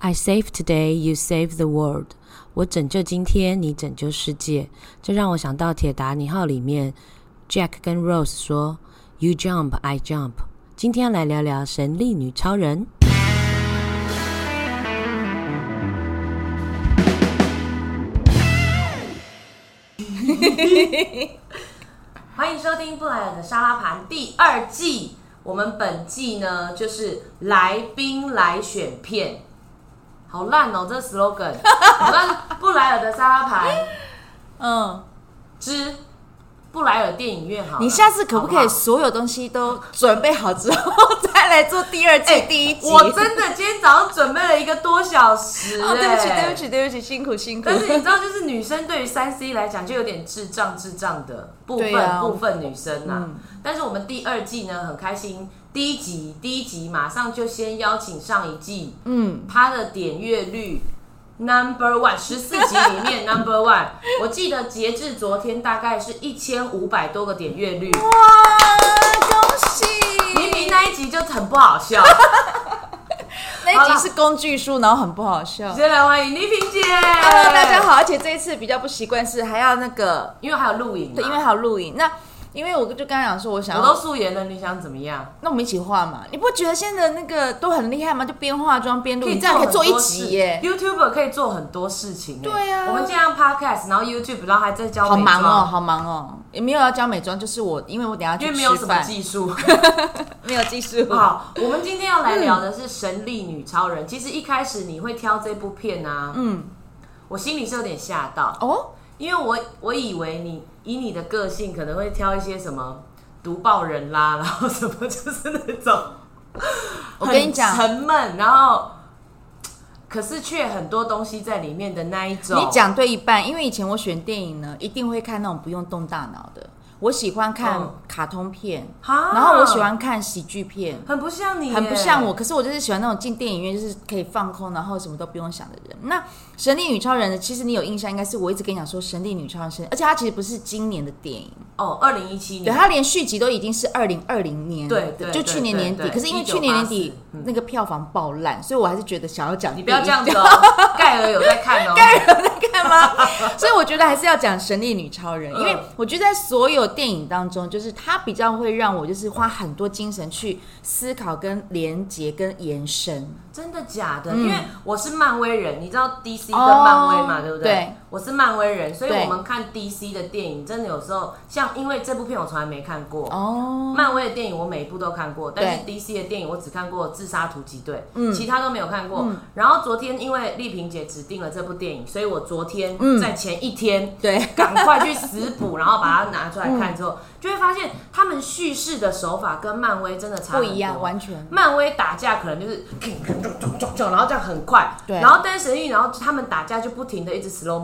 I save today, you save the world。我拯救今天，你拯救世界。这让我想到《铁达尼号》里面，Jack 跟 Rose 说：“You jump, I jump。”今天来聊聊神力女超人。欢迎收听布莱尔的沙拉盘第二季。我们本季呢，就是来宾来选片。好烂哦，这 slogan。我们布莱尔的沙拉盘 嗯，之布莱尔电影院好了。你下次可不可以好好所有东西都准备好之后再来做第二季、哎第一集？我真的今天早上准备了一个多小时、哦，对不起，哎对不起，对不起，辛苦辛苦。但是你知道，就是女生对于三 C 来讲，就有点智障智障的部分，对啊部分女生呐、嗯但是我们第二季呢，很开心，第一集第一集马上就先邀请上一季嗯，他的点阅率 number one，十四集里面 number one，我记得截至昨天大概是一千五百多个点阅率，哇，恭喜！明明那一集就很不好笑。那一集是工具书，然后很不好笑。先来欢迎倪萍姐 Hello，大家好，而且这一次比较不习惯是还要那个，因为还有录影嘛，对，因为还有录影。那因为我就跟他讲说，我想我都，素颜了，你想怎么样？那我们一起画嘛？你不觉得现在的那个都很厉害吗？就边化妆边录影，可以这样可以做一集耶。YouTuber 可以做很多事情、欸。对啊我们这样 Podcast，然后 YouTube，然后还在教好美妆忙哦，，好忙哦，也没有要教美妆，就是我，因为我等下去因为没有什么饭，技术。没有技术。好，我们今天要来聊的是《神力女超人》。其实一开始你会挑这部片啊，嗯，我心里是有点吓到，哦，因为我我以为你以你的个性可能会挑一些什么读报人啦，然后什么就是那种，我跟你讲沉闷，然后 可是却很多东西在里面的那一种。你讲对一半，因为以前我选电影呢，一定会看那种不用动大脑的。我喜欢看嗯卡通片，哈，然后我喜欢看喜剧片，很不像你，很不像我。可是我就是喜欢那种进电影院就是可以放空，然后什么都不用想的人。那神力女超人呢？其实你有印象，应该是我一直跟你讲说神力女超人，而且它其实不是今年的电影，哦，二零一七年对，年，它连续集都已经是二零二零年，对对就去年年底。可是因为去年年底1984嗯那个票房爆烂，所以我还是觉得想要讲你不要这样子。盖尔有在看哦，干嘛？所以我觉得还是要讲神力女超人，因为嗯我觉得在所有电影当中，就是它比较会让我就是花很多精神去思考、跟连接、跟延伸。真的假的？嗯因为我是漫威人，你知道 DC 跟漫威嘛，哦对不对？对我是漫威人，所以我们看 DC 的电影，真的有时候像因为这部片我从来没看过。哦，漫威的电影我每一部都看过，但是 DC 的电影我只看过《自杀突击队》，嗯。其他都没有看过。然后昨天因为丽萍姐指定了这部电影，所以我昨天嗯。在前一天对，赶快去死补，然后把它拿出来看之后，就会发现他们叙事的手法跟漫威真的差很不一样，完全。漫威打架可能就是 然后这样很快，对。然后但是神域，然后他们打架就不停的一直 slow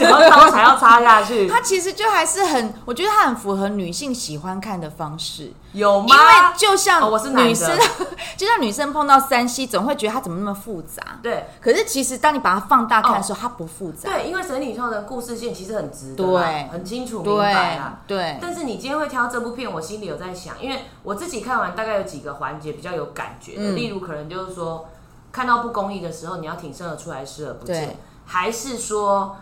然后刀才要插下去，它其实就还是很，我觉得它很符合女性喜欢看的方式，有吗？因为就像哦我是女生，就像女生碰到三 C，总会觉得它怎么那么复杂。对可是其实当你把它放大看的时候，它不复杂。对，因为神女创的故事线其实很直的，对很清楚明白啦。对对，但是你今天会挑这部片，我心里有在想，因为我自己看完大概有几个环节比较有感觉的，嗯例如可能就是说看到不公义的时候，你要挺身而出来，视而不见，还是说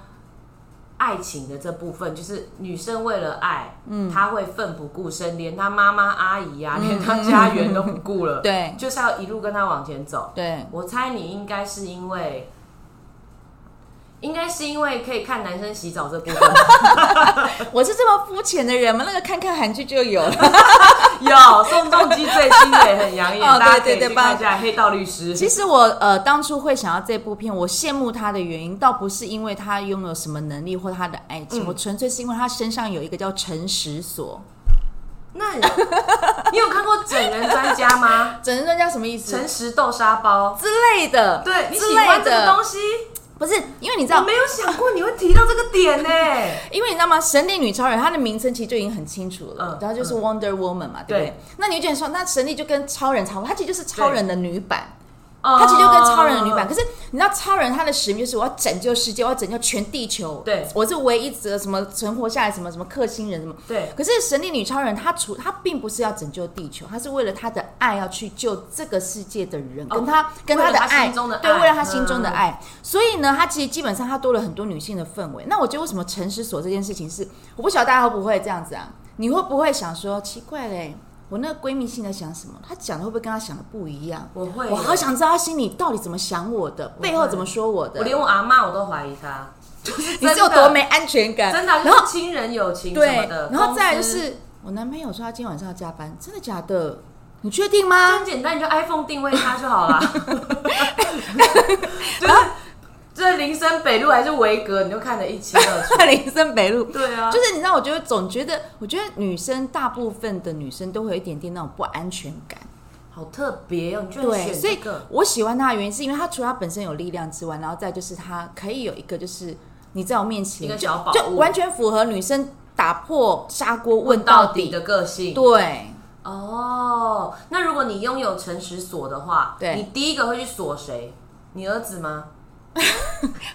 爱情的这部分，就是女生为了爱，嗯，她会奋不顾身，连她妈妈、阿姨啊，连她家园都不顾了，嗯 对就是要一路跟她往前走。对，我猜你应该是因为。应该是因为可以看男生洗澡这部分，我是这么肤浅的人吗？那个看看韩剧就有了。有宋仲基最新的也很养眼，哦大家可以去看一下《黑道律师》。其实我呃当初会想要这部片，我羡慕他的原因，倒不是因为他拥有什么能力或他的爱情，嗯我纯粹是因为他身上有一个叫诚实锁。那你你有看过《整人专家》吗？整人专家什么意思？诚实豆沙包，之类的，对你之类喜欢这个的东西，不是因为你知道我没有想过你会提到这个点呢。因为你知道吗？神力女超人她的名称其实就已经很清楚了，嗯然后就是 Wonder Woman 嘛，对不对？对那你就觉得说，那神力就跟超人差不多，她其实就是超人的女版。他其实就跟超人的女版。哦可是你知道，超人他的使命就是我要拯救世界，我要拯救全地球。对我是唯一一则什么存活下来，什么什么克星人什么。对可是神力女超人，她除她并不是要拯救地球，她是为了她的爱要去救这个世界的人，哦跟她跟她的爱，对，为了她心中的嗯爱。所以呢，她其实基本上她多了很多女性的氛围。那我觉得为什么诚实锁这件事情是，我不晓得大家会不会这样子啊？你会不会想说奇怪嘞？我那个闺蜜心里在想什么？她讲的会不会跟她想的不一样？我会，我好想知道她心里到底怎么想我的，背后怎么说我的。我连我阿妈我都怀疑她，你是有多没安全感？真的，然后就是亲人友情什么的，，然后再来就是我男朋友说他今天晚上要加班，真的假的？你确定吗？很简单，你就 iPhone 定位他就好了。就是这林森北路还是维格，你就看得一清二楚。林森北路。对啊，就是你知道，我觉得总觉得，我觉得女生大部分的女生都会有一点点那种不安全感。好特别哦，你居然对，选所以这个，我喜欢他的原因是因为他除了他本身有力量之外，然后再就是他可以有一个就是你在我面前一个就小宝物就完全符合女生打破砂锅问问到底。到底的个性。对，哦，那如果你拥有诚实锁的话，对你第一个会去锁谁？你儿子吗？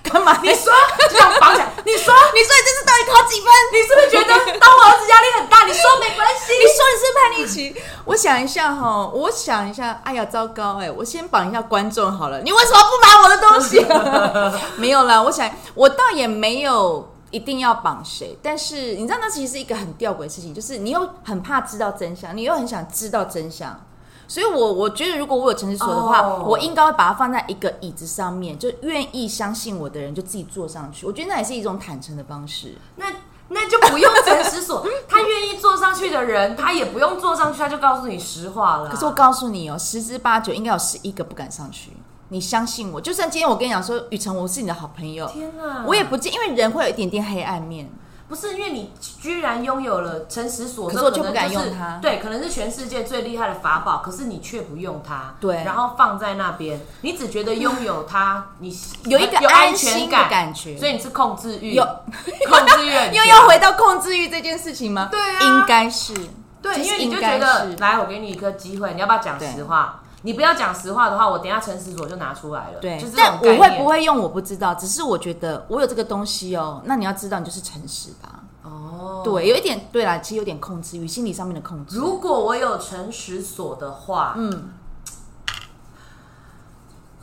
干嘛？你说，就这样绑起来。你说，你说你这次到底考几分？你是不是觉得当我儿子压力很大？你说没关系。你说你是叛逆期，我想一下哈，我想一下，哎呀，糟糕哎，我先绑一下观众好了，你为什么不买我的东西？没有啦，我想我倒也没有一定要绑谁，但是你知道那其实是一个很吊诡的事情，就是你又很怕知道真相，你又很想知道真相。所以我，我觉得如果我有诚实锁的话哦我应该会把它放在一个椅子上面，就愿意相信我的人就自己坐上去。我觉得那也是一种坦诚的方式。那那就不用诚实锁，他愿意坐上去的人，他也不用坐上去，他就告诉你实话了。可是我告诉你哦，十之八九应该有十一个不敢上去。你相信我，就算今天我跟你讲说，雨辰我是你的好朋友，天哪，我也不介，因为人会有一点点黑暗面。不是因为你居然拥有了诚实所，可就不敢用它。对，可能是全世界最厉害的法宝，可是你却不用它，对。然后放在那边，你只觉得拥有它，你有一个有安安全心的感觉。所以你是控制欲，有 控制欲又要回到控制欲这件事情吗？对啊。应该是，对，因为你就觉得是来，我给你一个机会，你要不要讲实话？你不要讲实话的话，我等一下诚实锁就拿出来了。对就但我会不会用我不知道，只是我觉得我有这个东西哦，那你要知道你就是诚实吧。哦。对，有一点对啦，其实有点控制欲，心理上面的控制。如果我有诚实锁的话，嗯，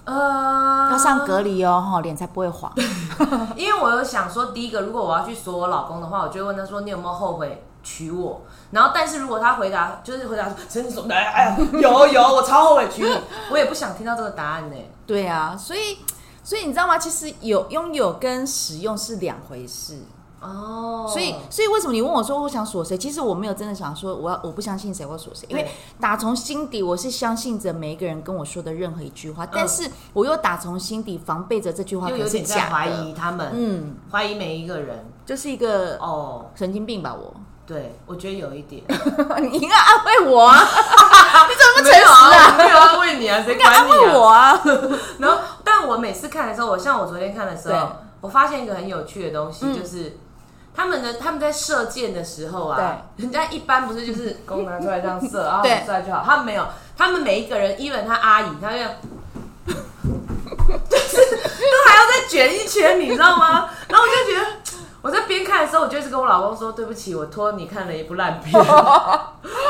呃，要上隔离哦，哈，脸才不会黄。因为我有想说，第一个，如果我要去锁我老公的话，我就会问他说：“你有没有后悔娶我？”然后，但是如果他回答就是回答说“真锁，哎哎呀，有有，我超后悔娶你”，我也不想听到这个答案呢。对啊，所以所以你知道吗？其实有拥有跟使用是两回事。哦，所以，所以为什么你问我说我想锁谁？其实我没有真的想说我要我不相信谁或锁谁，因为打从心底我是相信着每一个人跟我说的任何一句话，但是我又打从心底防备着这句话可是假怀，疑他们，嗯，怀疑每一个人。就是一个哦，神经病吧我。对，我觉得有一点。你应该安慰我啊！你怎么不诚实啊？没有安慰你啊，谁应该安慰我啊！然后，但我每次看的时候，我像我昨天看的时候，我发现一个很有趣的东西，嗯就是他们的他们在射箭的时候啊，人家一般不是就是弓拿出来这样射，然后对很帅就好，他们没有，他们每一个人，even 他阿姨，他就这样。就是都还要再卷一圈，你知道吗？然后我就觉得，我在边看的时候，我就一直跟我老公说：“对不起，我拖你看了一部烂片。”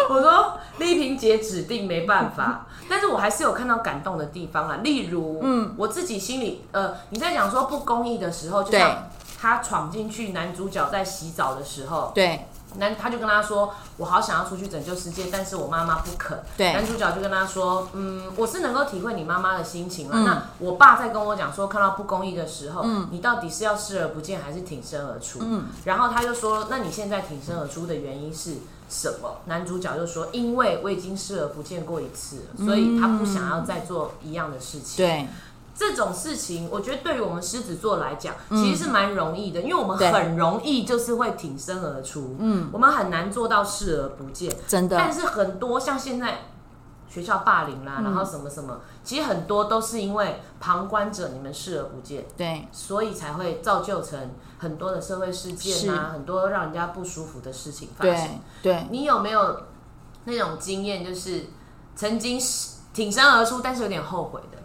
我说丽萍姐指定没办法，但是我还是有看到感动的地方啊，例如，嗯，我自己心里，呃，你在讲说不公义的时候，就对。像他闯进去男主角在洗澡的时候，对男他就跟他说，我好想要出去拯救世界，但是我妈妈不肯。对男主角就跟他说，嗯，我是能够体会你妈妈的心情了。嗯那我爸在跟我讲说，看到不公义的时候，你到底是要视而不见，还是挺身而出？嗯然后他就说，那你现在挺身而出的原因是什么？男主角就说，因为我已经视而不见过一次，所以他不想要再做一样的事情。对这种事情，我觉得对于我们狮子座来讲，其实是蛮容易的，因为我们很容易就是会挺身而出，嗯，我们很难做到视而不见。真的。但是很多像现在学校霸凌啦，然后什么什么，其实很多都是因为旁观者你们视而不见，对。所以才会造就成很多的社会事件啊，很多让人家不舒服的事情发生。对。对，你有没有那种经验，就是曾经挺身而出，但是有点后悔的？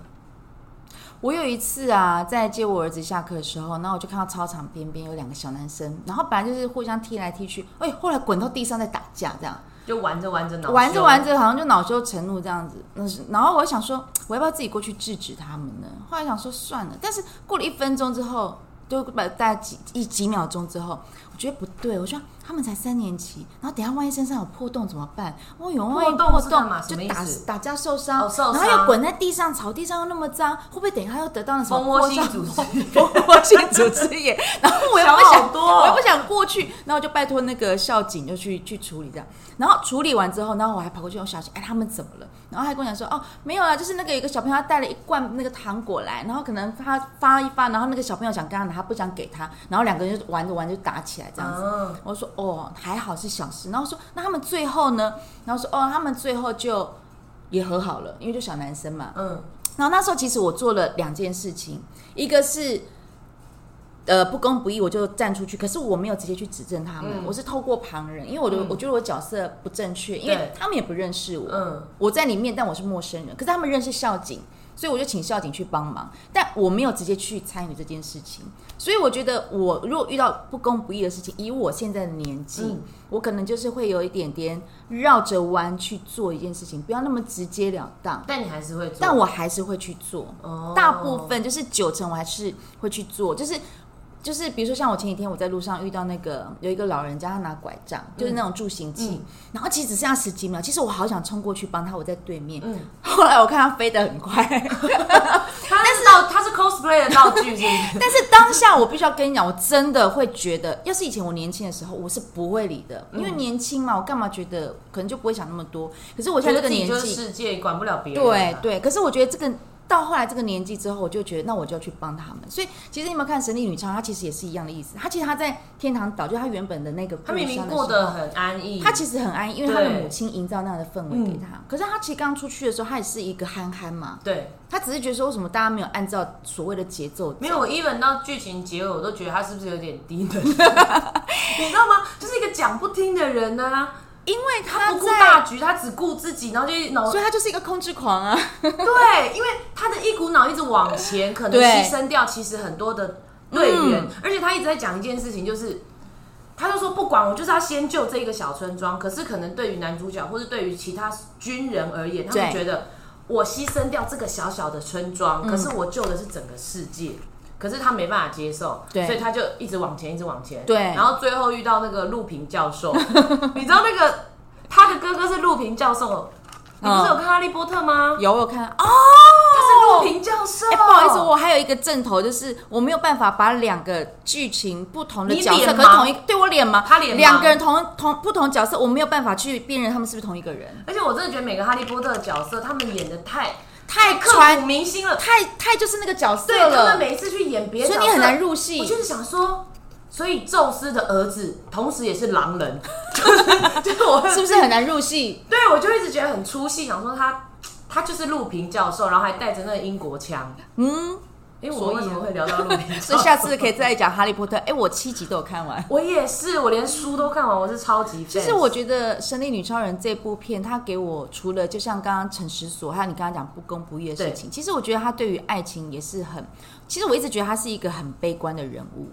我有一次啊，在接我儿子下课的时候，然后我就看到操场边边有两个小男生，然后本来就是互相踢来踢去，哎，后来滚到地上在打架，这样就玩着玩着恼玩着玩着好像就恼羞成怒这样子。那是，然后我想说，我要不要自己过去制止他们呢？后来想说算了，但是过了一分钟之后，就大概几一几秒钟之后，我觉得不对，我说他们才三年级，然后等下万一身上有破洞怎么办？哦有万一破洞嘛洞就打打架受伤，哦受然后又滚在地上，草地上又那么脏，会不会等一下又得到了什么蜂窝性组织蜂窝性组织炎？然后我又不想想多哦我又不想过去，然后就拜托那个校警就去去处理这样。然后处理完之后，然后我还跑过去问校警，哎，他们怎么了？然后他还跟我讲说，哦，没有啊，就是那个有一个小朋友他带了一罐那个糖果来，然后可能他发一发，然后那个小朋友想跟他拿，他不想给他，然后两个人就玩着玩着就打起来这样子。嗯我说哦，还好是小事。然后说那他们最后呢？然后说哦，他们最后就也和好了，因为就小男生嘛。嗯，然后那时候其实我做了两件事情，一个是呃不公不义，我就站出去，可是我没有直接去指证他们，嗯我是透过旁人，因为我的、嗯我觉得我角色不正确，因为他们也不认识我，嗯我在里面，但我是陌生人，可是他们认识校警。所以我就请校警去帮忙，但我没有直接去参与这件事情。所以我觉得，我如果遇到不公不义的事情，以我现在的年纪，嗯。我可能就是会有一点点绕着弯去做一件事情，不要那么直截了当。但你还是会做，但我还是会去做，哦。大部分就是九成我还是会去做，就是就是比如说像我前几天我在路上遇到那个有一个老人家，他拿拐杖，就是那种助行器，嗯。然后其实只剩下十几秒，其实我好想冲过去帮他，我在对面，嗯，后来我看他飞得很快，但是道他是 cosplay 的道具，是是？但是当下我必须要跟你讲，我真的会觉得，要是以前我年轻的时候，我是不会理的，因为年轻嘛，我干嘛觉得可能就不会想那么多，可是我现在这个年纪，世界，管不了别人啊。对对，可是我觉得这个到后来这个年纪之后，我就觉得那我就要去帮他们。所以其实你有没有看《神力女超》？她其实也是一样的意思。她其实她在天堂岛，就她原本的那个她明明过得很安逸，她其实很安逸，因为她的母亲营造那样的氛围给她。可是她其实刚出去的时候，她也是一个憨憨嘛，对，她只是觉得说为什么大家没有按照所谓的节奏走？没有我 even 到剧情结尾，我都觉得她是不是有点低能？你知道吗？就是一个讲不听的人呢、因为他不顾大局，他只顾自己，然后就脑所以他就是一个控制狂啊。对，因为他的一股脑一直往前，可能牺牲掉其实很多的队员，嗯而且他一直在讲一件事情，就是他就说不管我就是要先救这一个小村庄，可是可能对于男主角或是对于其他军人而言，他们觉得我牺牲掉这个小小的村庄，嗯可是我救的是整个世界。可是他没办法接受，对。所以他就一直往前，一直往前。对。然后最后遇到那个陆平教授，你知道那个他的哥哥是陆平教授，你不是有看《哈利波特》吗？有我有看。哦，他是陆平教授。哎、不好意思，我还有一个正头，就是我没有办法把两个剧情不同的角色，可是同一对我脸吗？他脸盲两个人同同不同角色，我没有办法去辨认他们是不是同一个人，而且我真的觉得每个哈利波特的角色，他们演的太太刻传骨铭心了。太太就是那个角色对他们，每一次去演别的所以你很难入戏我。就是想说，所以宙斯的儿子同时也是狼人，就是就是我是不是很难入戏？对我就一直觉得很出戏，想说他他就是陆平教授，然后还带着那个英国腔。嗯，因为我所以为什么会聊到陆平教授？所以下次可以再讲《哈利波特》。哎、我七集都有看完。我也是，我连书都看完，我是超级。其实我觉得《神力女超人》这部片，它给我除了就像刚刚陈实所，还有你刚刚讲不公不义的事情，其实我觉得他对于爱情也是很，其实我一直觉得他是一个很悲观的人物，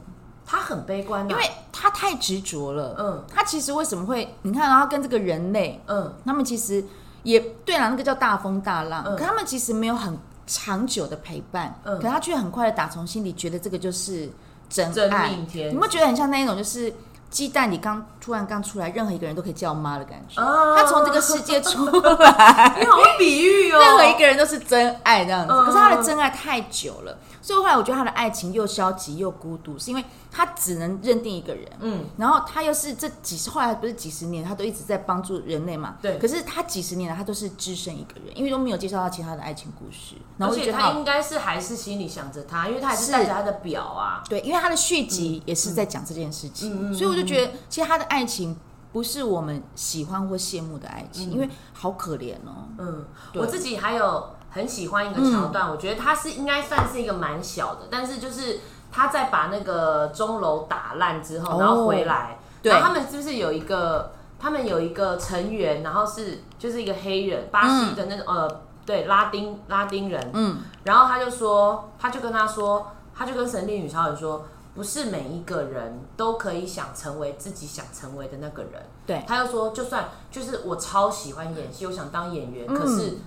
他很悲观、啊，因为他太执着了。嗯他其实为什么会？你看，然后跟这个人类，嗯他们其实也对啦，那个叫大风大浪，嗯可他们其实没有很长久的陪伴，嗯可他却很快的打从心里觉得这个就是真真爱。命天，你们觉得很像那一种，就是鸡蛋你刚突然刚出来，任何一个人都可以叫妈的感觉。哦他从这个世界出来，你好会比喻哦，任何一个人都是真爱这样子。嗯可是他的真爱太久了，所以后来我觉得他的爱情又消极又孤独，是因为他只能认定一个人。嗯，然后他又是这几十，后来不是几十年，他都一直在帮助人类嘛。对可是他几十年来，他都是只身一个人，因为都没有介绍到其他的爱情故事。然而且他应该是还是心里想着他，因为他还是是带着他的表啊。对，因为他的续集也是在讲这件事情，所以我就觉得，其实他的爱情不是我们喜欢或羡慕的爱情，因为好可怜哦。嗯，我自己还有很喜欢一个桥段，我觉得他是应该算是一个蛮小的，但是就是他在把那个钟楼打烂之后，哦。然后回来，对然后他们是不是有一个？他们有一个成员，然后是就是一个黑人，巴西的那种、呃对拉丁拉丁人，嗯，然后他就说，他就跟他说，他就跟神力女超人说，不是每一个人都可以想成为自己想成为的那个人。对，他又说，就算就是我超喜欢演戏，我想当演员，可是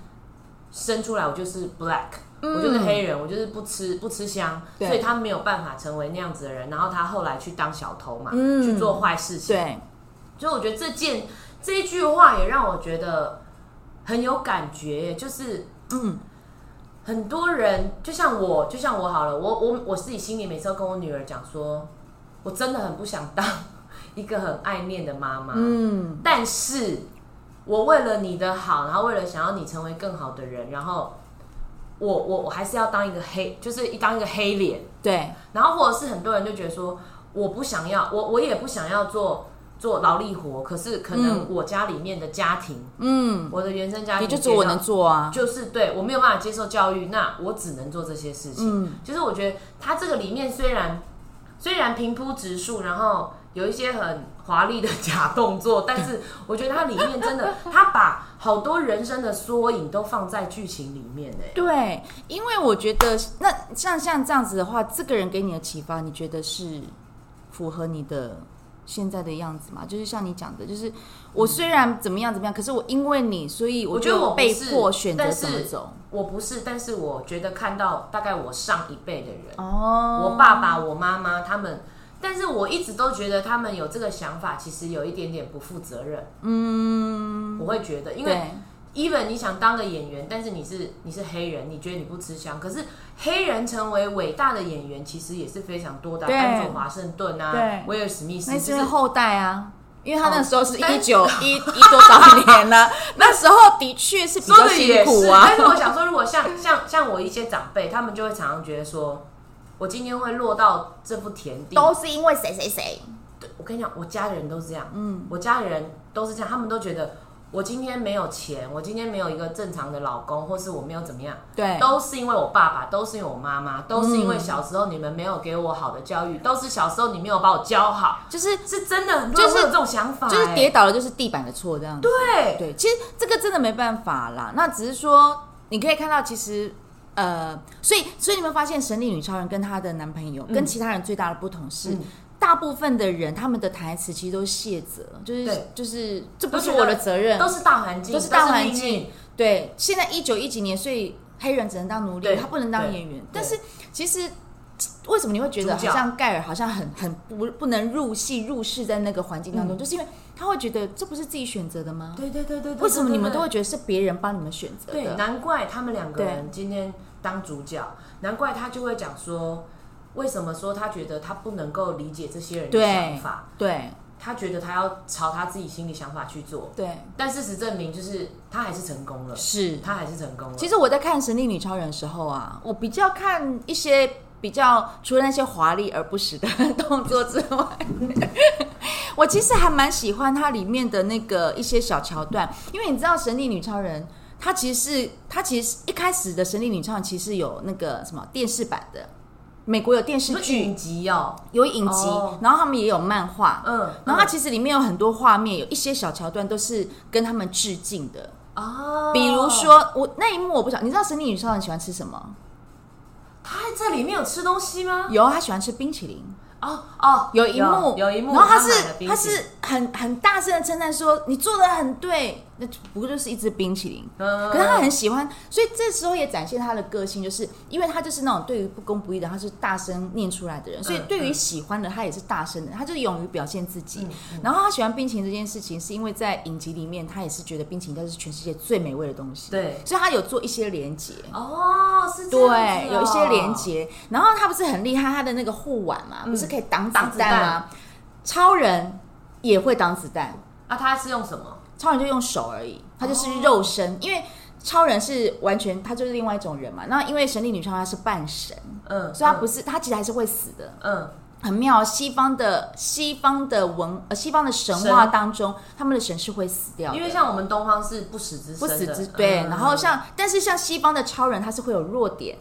生出来我就是 black，、我就是黑人，我就是不吃不吃香，所以他没有办法成为那样子的人。然后他后来去当小偷嘛，嗯去做坏事情。对，所以我觉得这件这一句话也让我觉得很有感觉，就是嗯，很多人就像我，就像我好了，我我我自己心里每次都跟我女儿讲说，我真的很不想当一个很爱念的妈妈，嗯，但是我为了你的好，然后为了想要你成为更好的人，然后我我我还是要当一个黑，就是当一个黑脸，对，然后或者是很多人就觉得说，我不想要，我我也不想要做做劳力活，可是可能我家里面的家庭，嗯，我的原生家庭也就只有我能做啊，就是对我没有办法接受教育，那我只能做这些事情。嗯就是我觉得他这个里面虽然虽然平铺直述，然后有一些很华丽的假动作，但是 我觉得它里面真的，他把好多人生的缩影都放在剧情里面哎。对，因为我觉得那像像这样子的话，这个人给你的启发，你觉得是符合你的现在的样子嘛？就是像你讲的，就是我虽然怎么样怎么样，可是我因为你，所以我觉得我被迫选择但是怎么走。我不是，但是我觉得看到大概我上一辈的人，哦我爸爸、我妈妈他们，但是我一直都觉得他们有这个想法，其实有一点点不负责任。嗯，我会觉得，因为对 even 你想当个演员，但是你是你是黑人，你觉得你不吃香，可是黑人成为伟大的演员，其实也是非常多的安佐华盛顿啊，威尔史密斯，那就是是后代啊。因为他那时候是哦一九一一多少年呢？那时候的确是比较辛，苦啊。但是我想说，如果像像像我一些长辈，他们就会常常觉得说，我今天会落到这步田地，都是因为谁谁谁，对我跟你讲，我家人都是这样，嗯，我家人都是这样，他们都觉得我今天没有钱，我今天没有一个正常的老公，或是我没有怎么样，对，都是因为我爸爸，都是因为我妈妈，都是因为小时候你们没有给我好的教育，都是小时候你没有把我教好，就是是真的，很多人就是会有这种想法、就是哎跌倒了就是地板的错这样子。对，对，其实这个真的没办法啦。那只是说，你可以看到，其实呃，所以所以你们发现，神力女超人跟她的男朋友、跟其他人最大的不同是。嗯大部分的人，他们的台词其实都是卸责，就是就是这不是我的责任，都是大环境，都是大环境。对，现在一九一几年，所以黑人只能当奴隶，他不能当演员。但是其实为什么你会觉得好像盖尔好像很很不不能入戏入世在那个环境当中，嗯就是因为他会觉得这不是自己选择的吗？对对对对对，为什么你们都会觉得是别人帮你们选择对？的？难怪他们两个人今天当主角，难怪他就会讲说，为什么说他觉得他不能够理解这些人的想法，对他觉得他要朝他自己心里想法去做，对，但事实证明，就是他还是成功了，是。他还是成功了。其实我在看《神力女超人》的时候啊，我比较看一些比较除了那些华丽而不实的动作之外，我其实还蛮喜欢它里面的那个一些小桥段，因为你知道《神力女超人》。它其实是，它其实一开始的《神力女超人》其实有那个什么电视版的，美国有电视是剧。影，集哦，有影集，哦。然后他们也有漫画，嗯，然后它其实里面有很多画面，有一些小桥段都是跟他们致敬的。哦，比如说，我那一幕我不晓得，你知道神力女超人喜欢吃什么？他在里面有吃东西吗？有，他喜欢吃冰淇淋。哦哦，有一幕，有一幕，然后他是他是很很大声的称赞说你做的很对，那不过就是一支冰淇淋。嗯可是他很喜欢，所以这时候也展现他的个性，就是因为他就是那种对于不公不义的，他是大声念出来的人，所以对于喜欢的他也是大声的，他就是勇于表现自己。嗯然后他喜欢冰淇淋这件事情，是因为在影集里面，他也是觉得冰淇淋就是全世界最美味的东西，对所以他有做一些连接。哦，是这样对，有一些连接。然后他不是很厉害，他的那个护腕嘛，不是可以挡挡子子弹吗？超人也会挡子弹，啊，他是用什么？超人就用手而已，他就是肉身，因为。超人是完全，他就是另外一种人嘛。那因为神力女超人她是半神，嗯，所以她不是，她其实还是会死的。嗯，很妙，西方的西方的文呃西方的神话当中，他们的神是会死掉的，因为像我们东方是不死之不死之对，嗯然后像但是像西方的超人他是会有弱点，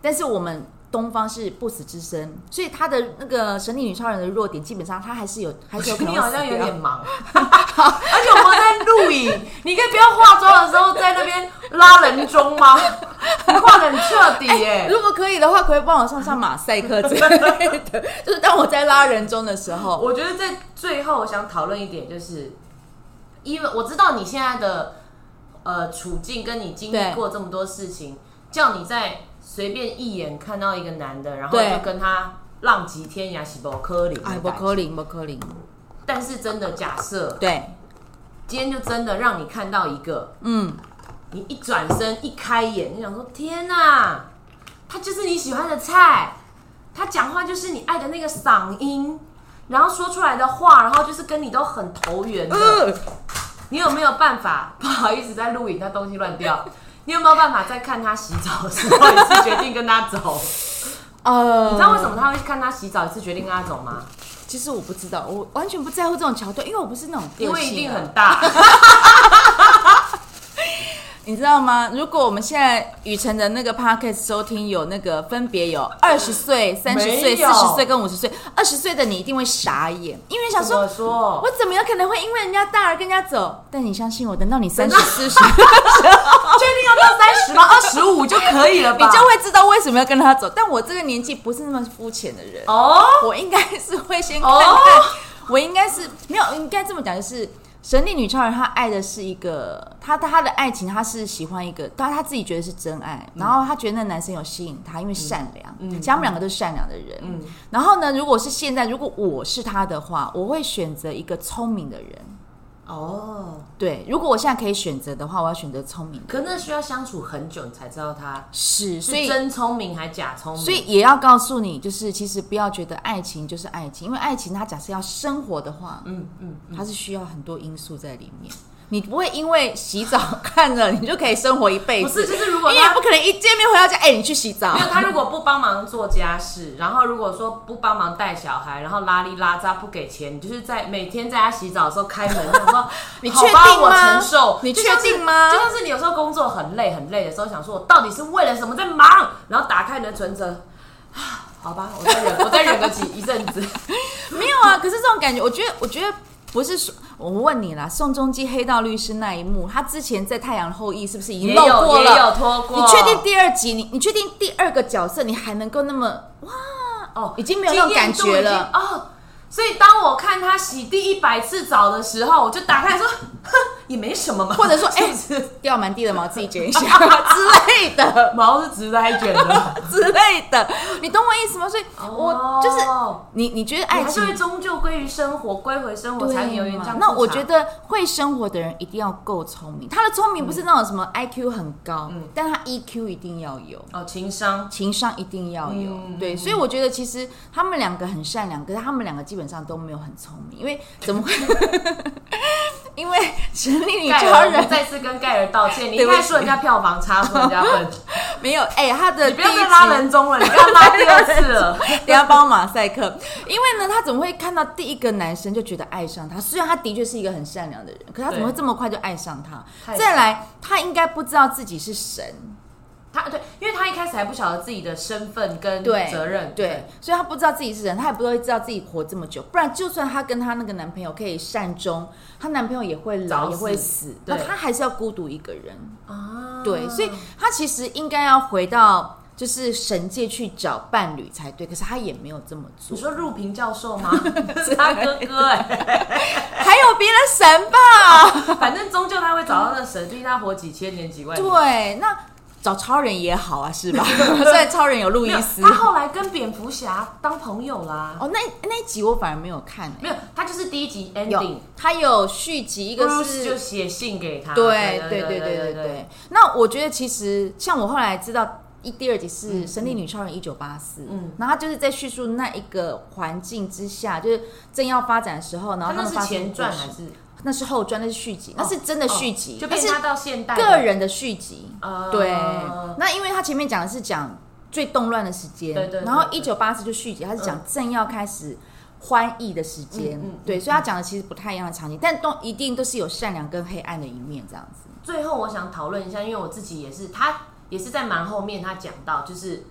但是我们东方是不死之身，所以他的那个神力女超人的弱点，基本上他还是有，还是有可能你好像有点忙，而且我们在录影，你可以不要化妆的时候在那边拉人中吗？你化的很彻底耶、如果可以的话，可以帮我上上马赛克之类的，就是当我在拉人中的时候，我觉得在最后，我想讨论一点，就是因为我知道你现在的呃处境，跟你经历对。过这么多事情，叫你在随便一眼看到一个男的，然后就跟他浪迹天涯，是不科林，哎，不可能，不可能，但是真的假设对，今天就真的让你看到一个，嗯，你一转身一开眼，你想说天哪，他就是你喜欢的菜，他讲话就是你爱的那个嗓音，然后说出来的话，然后就是跟你都很投缘的。呃你有没有办法？不好意思，在录影，那东西乱掉。你有没有办法在看他洗澡的时候一次决定跟他走？呃，你知道为什么他会看他洗澡一次决定跟他走吗？其实我不知道，我完全不在乎这种桥段，因为我不是那种个性啊因为一定很大。你知道吗？如果我们现在雨辰的那个 podcast 收听有那个分别有二十岁、三十岁、四十岁跟五十岁，二十岁的你一定会傻眼，因为想说。说？我怎么有可能会因为人家大而跟人家走？但你相信我，等到你三十 四十，确定要到三十吗？二十五就可以了吧你吧？就会知道为什么要跟他走。但我这个年纪不是那么肤浅的人，哦。我应该是会先看看，哦我应该是没有，应该这么讲，就是神力女超人，她爱的是一个，她她的爱情，她是喜欢一个，她她自己觉得是真爱，然后她觉得那男生有吸引她，因为善良，嗯其实他们两个都是善良的人。嗯然后呢，如果是现在，如果我是她的话，我会选择一个聪明的人。哦，对，如果我现在可以选择的话，我要选择聪明的。可那需要相处很久，你才知道他是，所以是真聪明还假聪明。所以也要告诉你，就是其实不要觉得爱情就是爱情，因为爱情它假设要生活的话，嗯嗯，它是需要很多因素在里面。你不会因为洗澡看着你就可以生活一辈子，不是，就是如果你也不可能一见面回到家，哎、你去洗澡没。有他如果不帮忙做家事，然后如果说不帮忙带小孩，然后拉里拉扎不给钱，你就是在每天在家洗澡的时候开门，想说 你确定吗承受，你确定吗就像是你有时候工作很累很累的时候，想说我到底是为了什么在忙，然后打开你的存折。啊好吧，我再忍，我再忍个几一阵子。没有啊，可是这种感觉，我觉得，我觉得不是说，我问你啦，宋仲基黑道律师那一幕，他之前在《太阳后裔》是不是已经露过了也有过了？拖过，你确定第二集，你你确定第二个角色，你还能够那么哇？哦，已经没有那种感觉了哦。所以当我看他洗第一百次澡的时候，我就打开说，哼，也没什么嘛，或者说，哎、掉满地的毛自己卷一下。之类的毛是直的还卷的，之类的，你懂我意思吗？所以我就是哦你，你觉得你爱情是会终究归于生活，归回生活才能有。那我觉得会生活的人一定要够聪明，他的聪明不是那种什么 IQ 很高，嗯。但他 EQ 一定要有。哦，情商。情商一定要有，嗯对，所以我觉得其实他们两个很善良，可是他们两个基本上都没有很聪明，因为 怎么会？因为神力女超人再次跟盖尔道歉，你应该说人家票房差，说人家笨，没有，哎、他的你不要再拉人中了，你不要拉第二次了。等一下帮马赛克，因为呢，他怎么会看到第一个男生就觉得爱上他？虽然他的确是一个很善良的人，可他怎么会这么快就爱上他？再来，他应该不知道自己是神，他对，因为他一开始还不晓得自己的身份跟对责任，对，所以他不知道自己是人，他也不会知道自己活这么久。不然，就算他跟他那个男朋友可以善终，她男朋友也会老，也会死，对那他还是要孤独一个人。啊，对，所以他其实应该要回到就是神界去找伴侣才对，可是他也没有这么做你。说入平教授吗？是他哥哥哎、还有别的神吧？反正终究他会找到那神，毕竟他活几千年几万年。对，那找超人也好啊，是吧？虽然超人有路易斯他后来跟蝙蝠侠当朋友啦。哦，那那一集我反而没有看、欸，没有，他就是第一集 ending，他有续集，一个 Bruce 就写信给他。对对对对对对对。那我觉得其实像我后来知道。一第二集是《神力女超人一九八四》，嗯嗯，然后他就是在叙述那一个环境之下，就是正要发展的时候，然后他那是们发生前传还是那是后传，那是续集，那是真的续集，就变成他到现代个人的续集。呃对，那因为他前面讲的是讲最动乱的时间，对对对然后一九八四就续集，他是讲正要开始欢意的时间，对，所以他讲的其实不太一样的场景，但都一定都是有善良跟黑暗的一面这样子。最后我想讨论一下，因为我自己也是，他也是在蛮后面，他讲到就是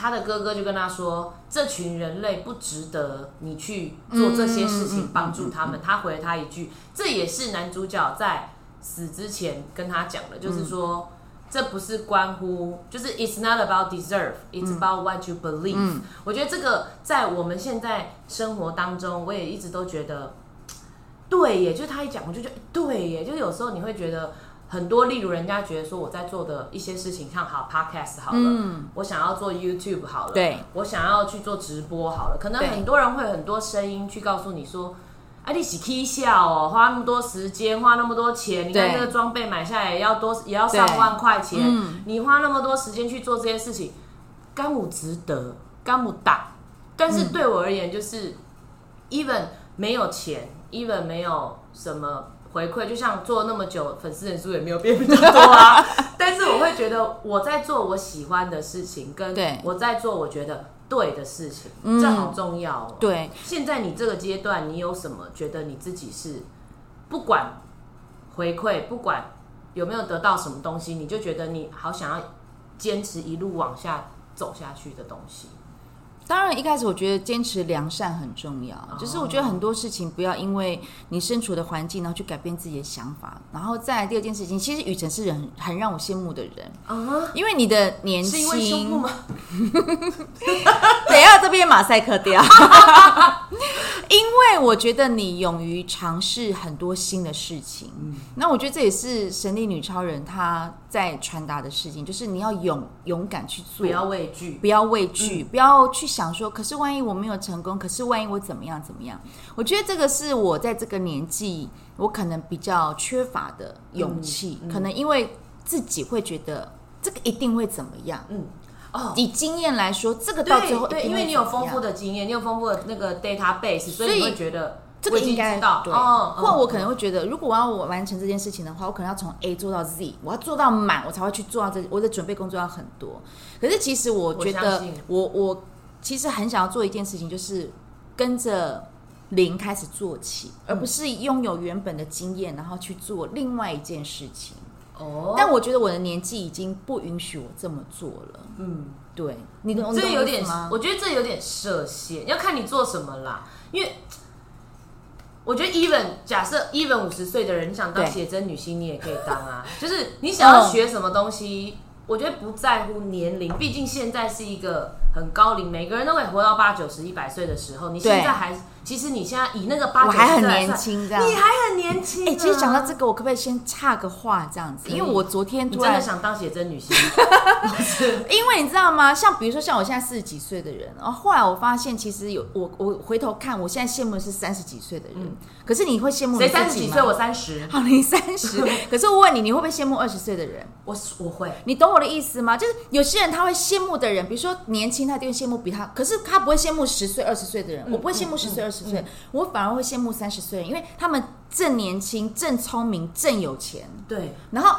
他的哥哥就跟他说，这群人类不值得你去做这些事情帮助他们。他回了他一句，这也是男主角在死之前跟他讲的，就是说。这不是关乎，就是 it's not about deserve, it's about what you believe、我觉得这个在我们现在生活当中，我也一直都觉得，对耶，就是他一讲，我就觉得对耶，就是有时候你会觉得很多，例如人家觉得说我在做的一些事情，像好 podcast 好了，我想要做 YouTube 好了，对，我想要去做直播好了，可能很多人会有很多声音去告诉你说。啊，你是 K 笑哦，花那么多时间，花那么多钱，你看这个装备买下来也要多，也要上万块钱。嗯你花那么多时间去做这些事情，干我值得，干我打。但是对我而言，就是 even 没有钱，even 没有什么回馈，就像做那么久，粉丝人数也没有变比较多啊。但是我会觉得我在做我喜欢的事情，跟对我在做我觉得对的事情，嗯这好重要哦。对，现在你这个阶段，你有什么觉得你自己是不管回馈，不管有没有得到什么东西，你就觉得你好想要坚持一路往下走下去的东西？当然，一开始我觉得坚持良善很重要，就是我觉得很多事情不要因为你身处的环境，然后去改变自己的想法。然后再来第二件事情，其实雨辰是人很很让我羡慕的人，啊，因为你的年是因为胸部轻，吗？等一下这边马赛克掉。因为我觉得你勇于尝试很多新的事情，那我觉得这也是神力女超人她在传达的事情，就是你要勇勇敢去做，不要畏惧。不要畏惧，不要去想说，可是万一我没有成功，可是万一我怎么样怎么样？我觉得这个是我在这个年纪，我可能比较缺乏的勇气，可能因为自己会觉得这个一定会怎么样。嗯，哦，以经验来说，这个到最后对因为你有丰富的经验，你有丰富的那个 database，所以你会觉得这个应该知道对，哦，或我可能会觉得，如果我要我完成这件事情的话，我可能要从 A 做到 Z，我要做到满，我才会去做到这。我的准备工作要很多。可是其实我觉得我，我我其实很想要做一件事情，就是跟着零开始做起，而不是拥有原本的经验，然后去做另外一件事情。哦，但我觉得我的年纪已经不允许我这么做了。嗯。对，你懂这有点我觉得这有点设限，要看你做什么啦。因为我觉得 even 假设 even 五十岁的人，你想当对写真女星，你也可以当啊。就是你想要嗯学什么东西，我觉得不在乎年龄，毕竟现在是一个很高龄，每个人都可以活到八九十、一百岁的时候。你现在还，其实你现在以那个八我还很年轻，这样。你还很年轻、啊。哎、其实讲到这个，我可不可以先插个话这样子？因为我昨天你真的突然想当写真女星？因为你知道吗？像比如说像我现在四十几岁的人，然后后来我发现，其实有我我回头看，我现在羡慕的是三十几岁的人。可是你会羡慕谁三十几岁？我三十，好，你三十。可是我问你，你会不会羡慕二十岁的人？我我会。你懂我的意思吗？就是有些人他会羡慕的人，比如说年轻，他一定会羡慕比他，可是他不会羡慕十岁、二十岁的人。我不会羡慕十岁、二十岁，我反而会羡慕三十岁人，因为他们正年轻、正聪明、正有钱。对，然后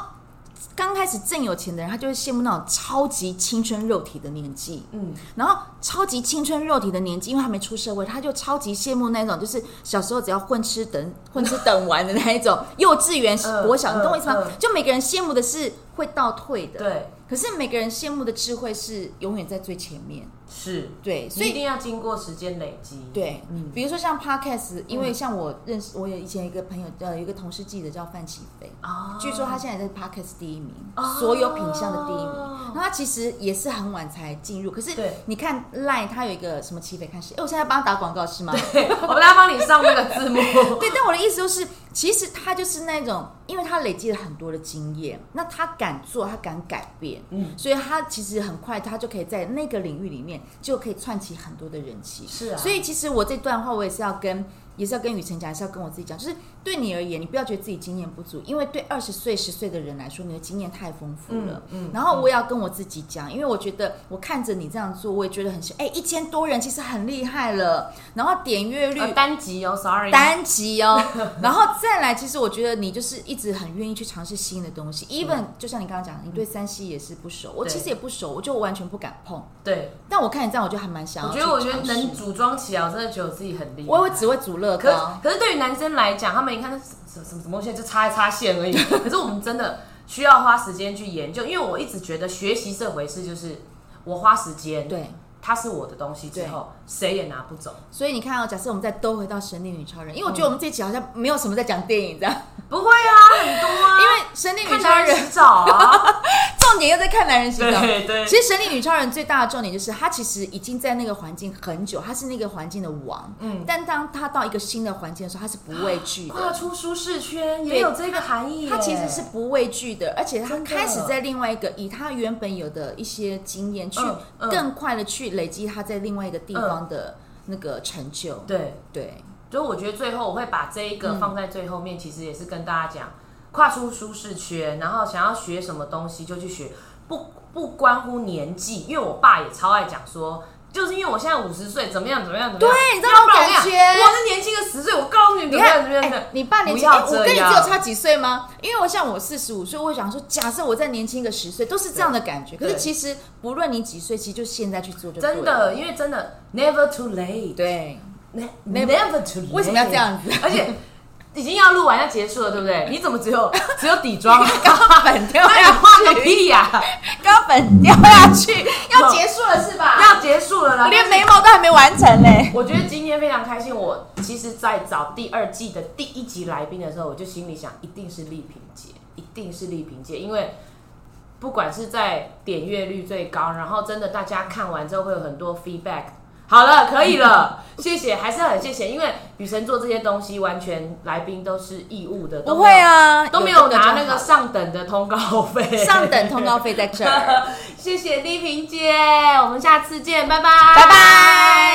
刚开始正有钱的人，他就会羡慕那种超级青春肉体的年纪。嗯，然后超级青春肉体的年纪，因为他没出社会，他就超级羡慕那种，就是小时候只要混吃等 混吃等玩的那一种 幼稚园、嗯国小，你懂我意思吗？就每个人羡慕的是会倒退的，。对，可是每个人羡慕的智慧是永远在最前面，是。对，所以。一定要经过时间累积。对，嗯比如说像 podcast，因为像我认识，我有以前一个朋友，呃，有一个同事记者叫范启飞，啊据说他现在在 Podcast 第一名，哦所有品相的第一名。那他其实也是很晚才进入，可是对你看 Line 他有一个什么起飞看谁？哎，我现在帮他打广告是吗？对，我们来帮你上那个字幕。对，但我的意思就是，其实他就是那种，因为他累积了很多的经验，那他敢做，他敢改变，嗯，所以他其实很快，他就可以在那个领域里面就可以串起很多的人气。是啊所以其实我这段话，我也是要跟，也是要跟雨辰讲，也是要跟我自己讲，就是对你而言，你不要觉得自己经验不足，因为对二十岁、十岁的人来说，你的经验太丰富了。嗯嗯然后我也要跟我自己讲，因为我觉得我看着你这样做，我也觉得很哎，一千多人其实很厉害了，然后点阅率。呃单集哦，sorry，单集哦，然后再来，其实我觉得你就是一直很愿意去尝试新的东西，even 就像你刚刚讲，你对三 C 也是不熟，我其实也不熟，我就完全不敢碰。对，但我看你这样，我就还蛮想要我觉得我觉得能组装起来，我真的觉得我自己很厉害。我也只会煮乐可可是对于男生来讲，他们一看什么什么什么东西，就擦一擦线而已。可是我们真的需要花时间去研究，因为我一直觉得学习这回事就是。我花时间，对，它是我的东西之后，谁也拿不走。所以你看哦，假设我们再兜回到神力女超人，因为我觉得我们这一期好像没有什么在讲电影这样，不会啊，很多啊，因为神力女超人洗澡啊，重点又在看男人洗澡。对对其实神力女超人最大的重点就是，她其实已经在那个环境很久，她是那个环境的王。嗯，但当她到一个新的环境的时候，她是不畏惧的。跨出舒适圈对也有这个含义耶。她其实是不畏惧的，而且她开始在另外一个以她原本有的一些经验，去更快的去累积他在另外一个地方的那个成就。对，对，所以我觉得最后我会把这一嗯个放在最后面，其实也是跟大家讲，跨出舒适圈，然后想要学什么东西就去学，不不关乎年纪，因为我爸也超爱讲说。就是因为我现在五十岁，怎么样怎么样怎么样？对你知道感觉我是年轻个十岁，我告诉你怎你么样看，怎么样怎么样哎，。你爸年轻，不要哎，我跟你只有差几岁吗？因为我像我四十五岁，我会想说，假设我再年轻个十岁，都是这样的感觉。可是其实不论你几岁，其实就现在去做就真的，因为真的 never too late，对。Ne- never too late。为什么要这样子而且已经要录完要结束了，对不对？你怎么只有只有底妆？高本掉下画个去，屁呀！高粉掉下去，要结束了是吧？要结束了啦，连眉毛都还没完成嘞。我觉得今天非常开心。我其实，在找第二季的第一集来宾的时候，我就心里想，一定是丽萍姐，一定是丽萍姐，因为不管是在点阅率最高，然后真的大家看完之后会有很多 feedback。好了，可以了，谢谢，还是很谢谢，因为雨神做这些东西，完全来宾都是义务的，不会啊，都没有拿那个上等的通告费，上等通告费在这儿。谢谢丽萍姐，我们下次见，拜拜，拜拜。